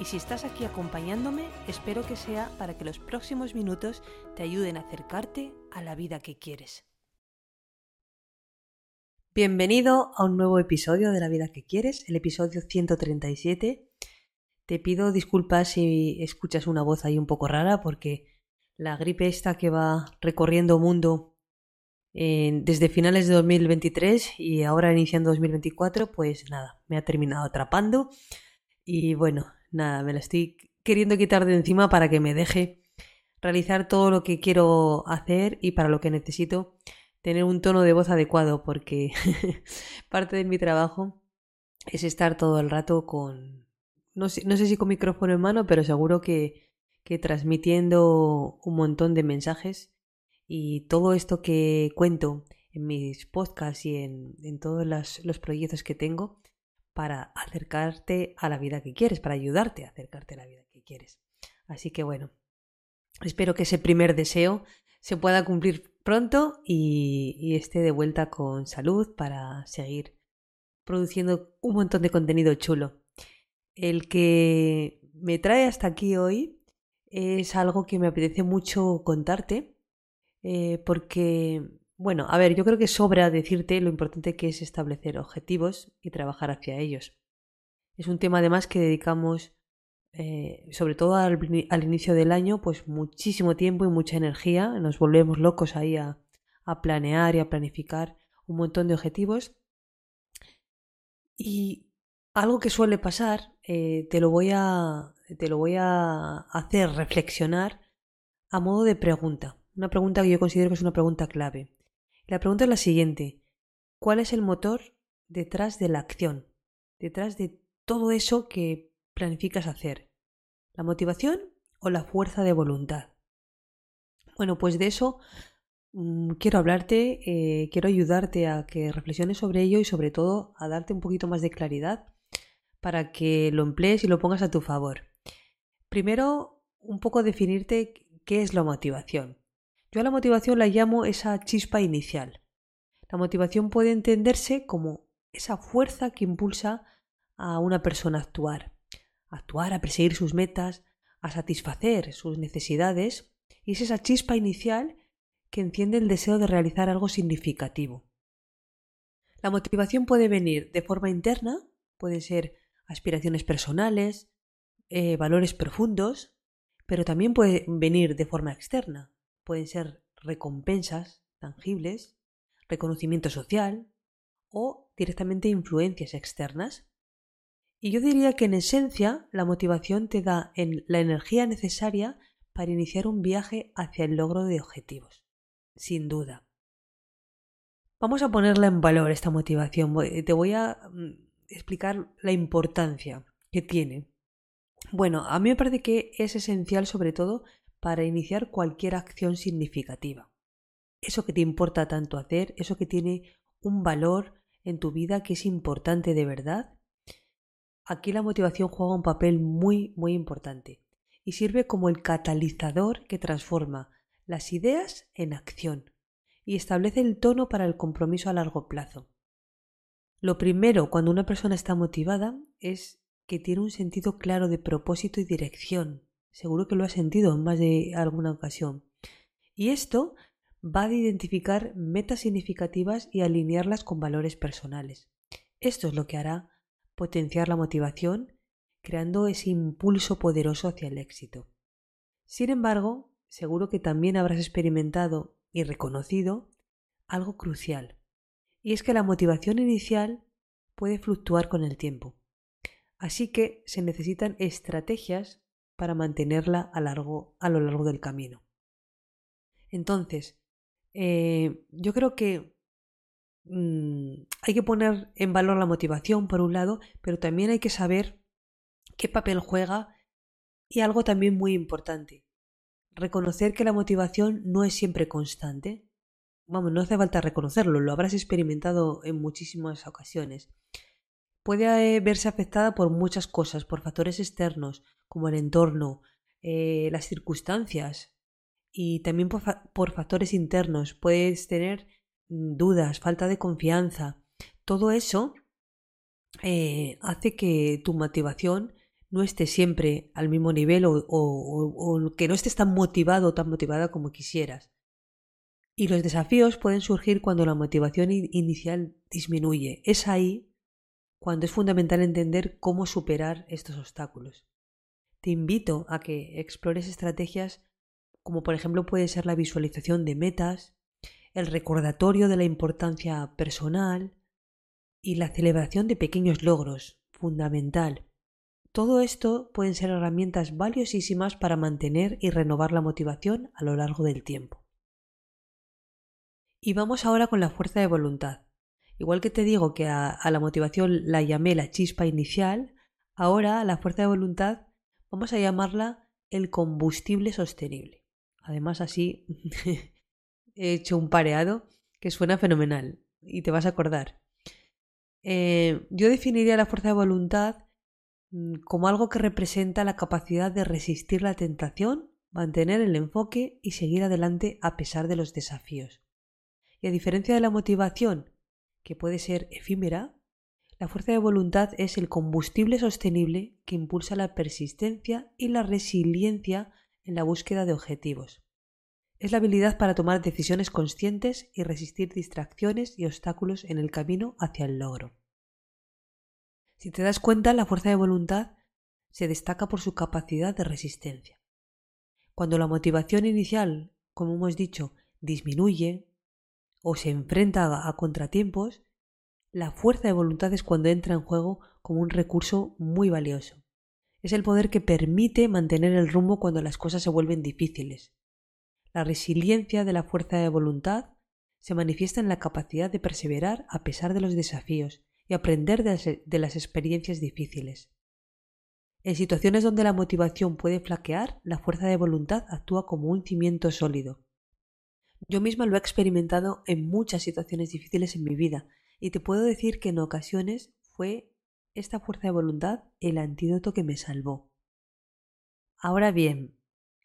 y si estás aquí acompañándome, espero que sea para que los próximos minutos te ayuden a acercarte a la vida que quieres. Bienvenido a un nuevo episodio de La vida que quieres, el episodio 137. Te pido disculpas si escuchas una voz ahí un poco rara porque la gripe esta que va recorriendo mundo desde finales de 2023 y ahora iniciando 2024, pues nada, me ha terminado atrapando y bueno, nada, me la estoy queriendo quitar de encima para que me deje realizar todo lo que quiero hacer y para lo que necesito tener un tono de voz adecuado porque parte de mi trabajo es estar todo el rato con, no sé, no sé si con micrófono en mano, pero seguro que, que transmitiendo un montón de mensajes. Y todo esto que cuento en mis podcasts y en, en todos los, los proyectos que tengo para acercarte a la vida que quieres, para ayudarte a acercarte a la vida que quieres. Así que bueno, espero que ese primer deseo se pueda cumplir pronto y, esté de vuelta con salud para seguir produciendo un montón de contenido chulo. El que me trae hasta aquí hoy es algo que me apetece mucho contarte eh, porque bueno, a ver, yo creo que sobra decirte lo importante que es establecer objetivos y trabajar hacia ellos. Es un tema además que dedicamos, eh, sobre todo al, inicio del año, pues muchísimo tiempo y mucha energía. Nos volvemos locos ahí a, planear y a planificar un montón de objetivos. Y algo que suele pasar, eh, te, lo voy a, te lo voy a hacer reflexionar a modo de pregunta. Una pregunta que yo considero que es una pregunta clave. La pregunta es la siguiente. ¿Cuál es el motor detrás de la acción? Detrás de todo eso que planificas hacer. ¿La motivación o la fuerza de voluntad? Bueno, pues de eso mm, quiero hablarte, eh, quiero ayudarte a que reflexiones sobre ello y sobre todo a darte un poquito más de claridad para que lo emplees y lo pongas a tu favor. Primero, un poco definirte qué es la motivación. Yo a la motivación la llamo esa chispa inicial. La motivación puede entenderse como esa fuerza que impulsa a una persona a actuar, a actuar, a perseguir sus metas, a satisfacer sus necesidades, y es esa chispa inicial que enciende el deseo de realizar algo significativo. La motivación puede venir de forma interna, puede ser aspiraciones personales, eh, valores profundos, pero también puede venir de forma externa, pueden ser recompensas tangibles, reconocimiento social o directamente influencias externas. Y yo diría que en esencia la motivación te da la energía necesaria para iniciar un viaje hacia el logro de objetivos, sin duda. Vamos a ponerla en valor esta motivación. Te voy a mm, explicar la importancia que tiene. Bueno, a mí me parece que es esencial sobre todo para iniciar cualquier acción significativa. Eso que te importa tanto hacer, eso que tiene un valor en tu vida que es importante de verdad. Aquí la motivación juega un papel muy, muy importante y sirve como el catalizador que transforma las ideas en acción y establece el tono para el compromiso a largo plazo. Lo primero cuando una persona está motivada es que tiene un sentido claro de propósito y dirección. Seguro que lo has sentido en más de alguna ocasión. Y esto va a identificar metas significativas y alinearlas con valores personales. Esto es lo que hará potenciar la motivación, creando ese impulso poderoso hacia el éxito. Sin embargo, seguro que también habrás experimentado y reconocido algo crucial, y es que la motivación inicial puede fluctuar con el tiempo. Así que se necesitan estrategias para mantenerla a, largo, lo largo del camino. Entonces, eh, yo creo que mm, hay que poner en valor la motivación, por un lado, pero también hay que saber qué papel juega y algo también muy importante, reconocer que la motivación no es siempre constante. Vamos, no hace falta reconocerlo, lo habrás experimentado en muchísimas ocasiones. Puede eh, verse afectada por muchas cosas, por factores externos, como el entorno, eh, las circunstancias, y también por, factores internos. Puedes tener mm, dudas, falta de confianza. Todo eso eh, hace que tu motivación no esté siempre al mismo nivel o, que no estés tan motivado o tan motivada como quisieras. Y los desafíos pueden surgir cuando la motivación inicial disminuye. Es ahí cuando es fundamental entender cómo superar estos obstáculos. Te invito a que explores estrategias como por ejemplo puede ser la visualización de metas, el recordatorio de la importancia personal y la celebración de pequeños logros, fundamental. Todo esto pueden ser herramientas valiosísimas para mantener y renovar la motivación a lo largo del tiempo. Y vamos ahora con la fuerza de voluntad. Igual que te digo que a, la motivación la llamé la chispa inicial, ahora a la fuerza de voluntad vamos a llamarla el combustible sostenible. Además así he hecho un pareado que suena fenomenal y te vas a acordar. Eh, yo definiría la fuerza de voluntad Mm, como algo que representa la capacidad de resistir la tentación, mantener el enfoque y seguir adelante a pesar de los desafíos. Y a diferencia de la motivación, que puede ser efímera, la fuerza de voluntad es el combustible sostenible que impulsa la persistencia y la resiliencia en la búsqueda de objetivos. Es la habilidad para tomar decisiones conscientes y resistir distracciones y obstáculos en el camino hacia el logro. Si te das cuenta, la fuerza de voluntad se destaca por su capacidad de resistencia. Cuando la motivación inicial, como hemos dicho, disminuye o se enfrenta a contratiempos, la fuerza de voluntad es cuando entra en juego como un recurso muy valioso. Es el poder que permite mantener el rumbo cuando las cosas se vuelven difíciles. La resiliencia de la fuerza de voluntad se manifiesta en la capacidad de perseverar a pesar de los desafíos y aprender de las experiencias difíciles. En situaciones donde la motivación puede flaquear, la fuerza de voluntad actúa como un cimiento sólido. Yo misma lo he experimentado en muchas situaciones difíciles en mi vida y te puedo decir que en ocasiones fue esta fuerza de voluntad el antídoto que me salvó. Ahora bien,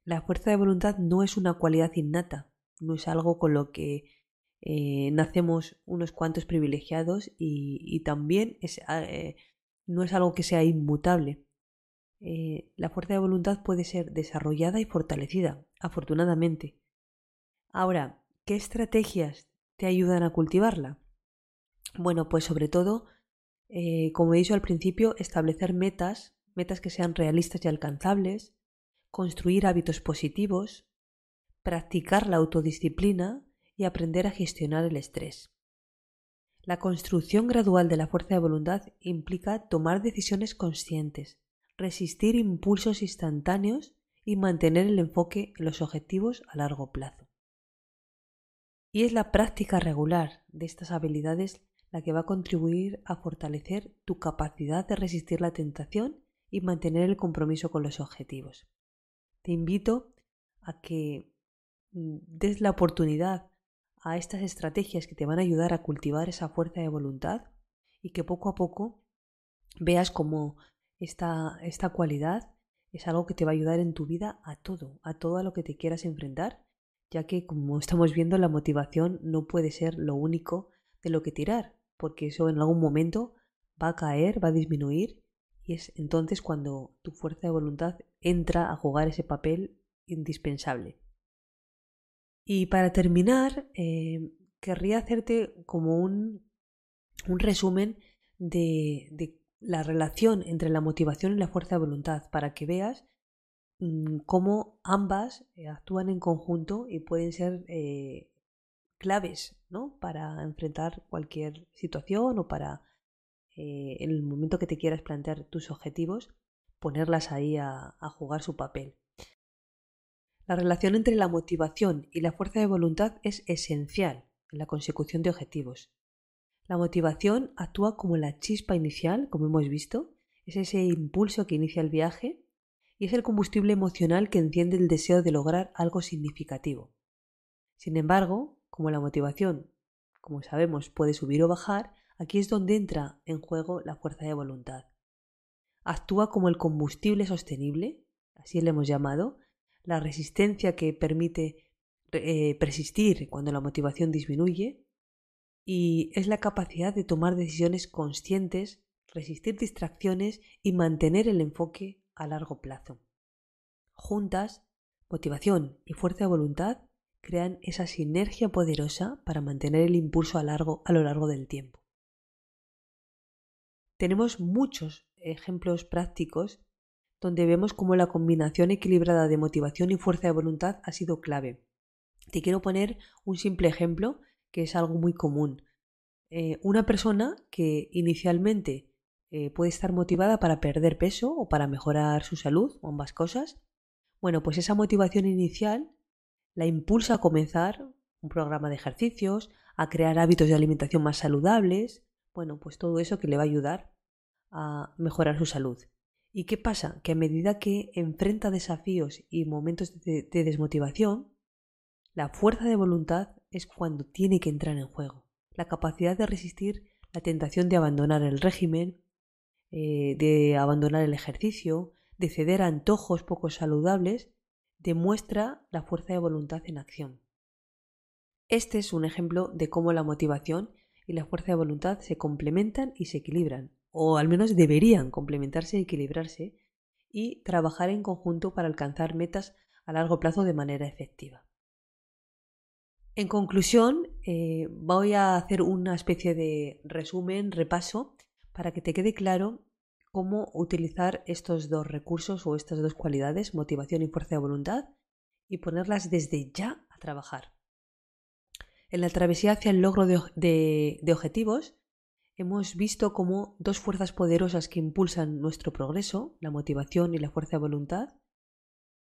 la fuerza de voluntad no es una cualidad innata, no es algo con lo que eh, nacemos unos cuantos privilegiados y, también ah, eh, no es algo que sea inmutable. Eh, la fuerza de voluntad puede ser desarrollada y fortalecida, afortunadamente. Ahora, ¿qué estrategias te ayudan a cultivarla? Bueno, pues sobre todo, como he dicho al principio, establecer metas, metas que sean realistas y alcanzables, construir hábitos positivos, practicar la autodisciplina, y aprender a gestionar el estrés. La construcción gradual de la fuerza de voluntad implica tomar decisiones conscientes, resistir impulsos instantáneos y mantener el enfoque en los objetivos a largo plazo. Y es la práctica regular de estas habilidades la que va a contribuir a fortalecer tu capacidad de resistir la tentación y mantener el compromiso con los objetivos. Te invito a que mm, des la oportunidad a estas estrategias que te van a ayudar a cultivar esa fuerza de voluntad y que poco a poco veas cómo esta, esta cualidad es algo que te va a ayudar en tu vida a todo, a todo a lo que te quieras enfrentar, ya que como estamos viendo la motivación no puede ser lo único de lo que tirar, porque eso en algún momento va a caer, va a disminuir y es entonces cuando tu fuerza de voluntad entra a jugar ese papel indispensable. Y para terminar, eh, querría hacerte como un, un resumen de, de, la relación entre la motivación y la fuerza de voluntad, para que veas cómo ambas eh, actúan en conjunto y pueden ser eh, claves ¿no? para enfrentar cualquier situación o para, en el momento que te quieras plantear tus objetivos, ponerlas ahí a jugar su papel. La relación entre la motivación y la fuerza de voluntad es esencial en la consecución de objetivos. La motivación actúa como la chispa inicial, como hemos visto, es ese impulso que inicia el viaje, y es el combustible emocional que enciende el deseo de lograr algo significativo. Sin embargo, como la motivación, como sabemos, puede subir o bajar, aquí es donde entra en juego la fuerza de voluntad. Actúa como el combustible sostenible, así le hemos llamado, la resistencia que permite eh, persistir cuando la motivación disminuye y es la capacidad de tomar decisiones conscientes, resistir distracciones y mantener el enfoque a largo plazo. Juntas, motivación y fuerza de voluntad crean esa sinergia poderosa para mantener el impulso a, largo, a lo largo del tiempo. Tenemos muchos ejemplos prácticos donde vemos cómo la combinación equilibrada de motivación y fuerza de voluntad ha sido clave. Te quiero poner un simple ejemplo que es algo muy común. Eh, una persona que inicialmente eh, puede estar motivada para perder peso o para mejorar su salud, o ambas cosas, bueno, pues esa motivación inicial la impulsa a comenzar un programa de ejercicios, a crear hábitos de alimentación más saludables, bueno, pues todo eso que le va a ayudar a mejorar su salud. ¿Y qué pasa? Que a medida que enfrenta desafíos y momentos de, de desmotivación, la fuerza de voluntad es cuando tiene que entrar en juego. La capacidad de resistir la tentación de abandonar el régimen, eh, de abandonar el ejercicio, de ceder a antojos poco saludables, demuestra la fuerza de voluntad en acción. Este es un ejemplo de cómo la motivación y la fuerza de voluntad se complementan y se equilibran, o al menos deberían complementarse y equilibrarse, y trabajar en conjunto para alcanzar metas a largo plazo de manera efectiva. En conclusión, eh, voy a hacer una especie de resumen, repaso para que te quede claro cómo utilizar estos dos recursos o estas dos cualidades, motivación y fuerza de voluntad, y ponerlas desde ya a trabajar. En la travesía hacia el logro de, objetivos, hemos visto cómo dos fuerzas poderosas que impulsan nuestro progreso, la motivación y la fuerza de voluntad,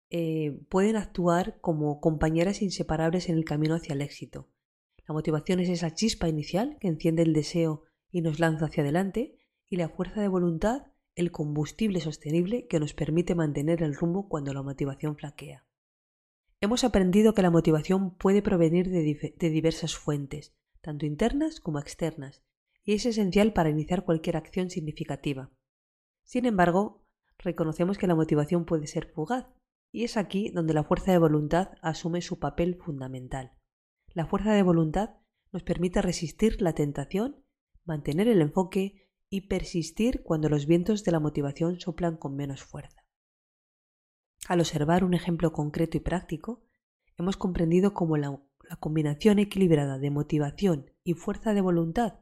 eh, pueden actuar como compañeras inseparables en el camino hacia el éxito. La motivación es esa chispa inicial que enciende el deseo y nos lanza hacia adelante, y la fuerza de voluntad, el combustible sostenible que nos permite mantener el rumbo cuando la motivación flaquea. Hemos aprendido que la motivación puede provenir de, diversas fuentes, tanto internas como externas, y es esencial para iniciar cualquier acción significativa. Sin embargo, reconocemos que la motivación puede ser fugaz, y es aquí donde la fuerza de voluntad asume su papel fundamental. La fuerza de voluntad nos permite resistir la tentación mantener el enfoque y persistir cuando los vientos de la motivación soplan con menos fuerza. Al observar un ejemplo concreto y práctico, hemos comprendido cómo la, combinación equilibrada de motivación y fuerza de voluntad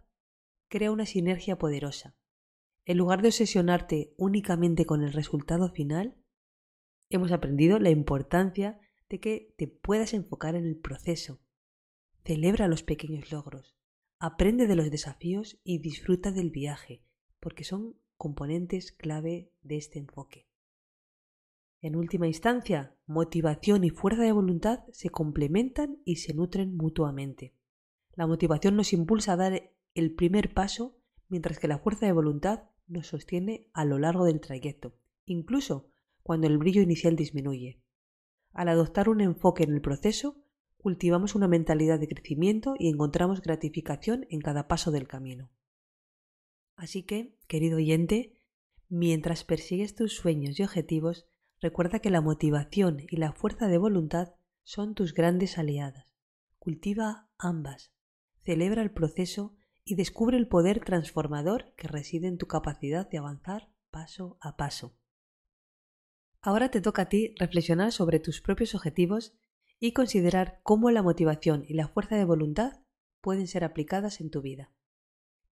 crea una sinergia poderosa. En lugar de obsesionarte únicamente con el resultado final, hemos aprendido la importancia de que te puedas enfocar en el proceso. Celebra los pequeños logros, Aprende de los desafíos y disfruta del viaje, porque son componentes clave de este enfoque. En última instancia, motivación y fuerza de voluntad se complementan y se nutren mutuamente. La motivación nos impulsa a dar el primer paso, mientras que la fuerza de voluntad nos sostiene a lo largo del trayecto, incluso cuando el brillo inicial disminuye. Al adoptar un enfoque en el proceso, cultivamos una mentalidad de crecimiento y encontramos gratificación en cada paso del camino. Así que, querido oyente, mientras persigues tus sueños y objetivos, recuerda que la motivación y la fuerza de voluntad son tus grandes aliadas. Cultiva ambas, celebra el proceso y descubre el poder transformador que reside en tu capacidad de avanzar paso a paso. Ahora te toca a ti reflexionar sobre tus propios objetivos y considerar cómo la motivación y la fuerza de voluntad pueden ser aplicadas en tu vida.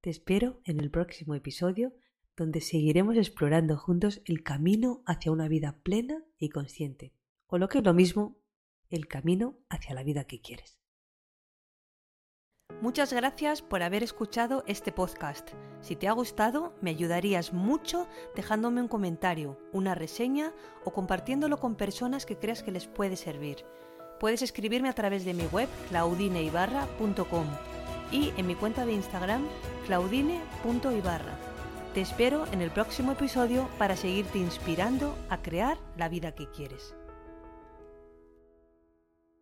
Te espero en el próximo episodio donde seguiremos explorando juntos el camino hacia una vida plena y consciente, o lo que es lo mismo, el camino hacia la vida que quieres. Muchas gracias por haber escuchado este podcast. Si te ha gustado, me ayudarías mucho dejándome un comentario, una reseña o compartiéndolo con personas que creas que les puede servir. Puedes escribirme a través de mi web claudineibarra.com y en mi cuenta de Instagram claudine.ibarra. Te espero en el próximo episodio para seguirte inspirando a crear la vida que quieres.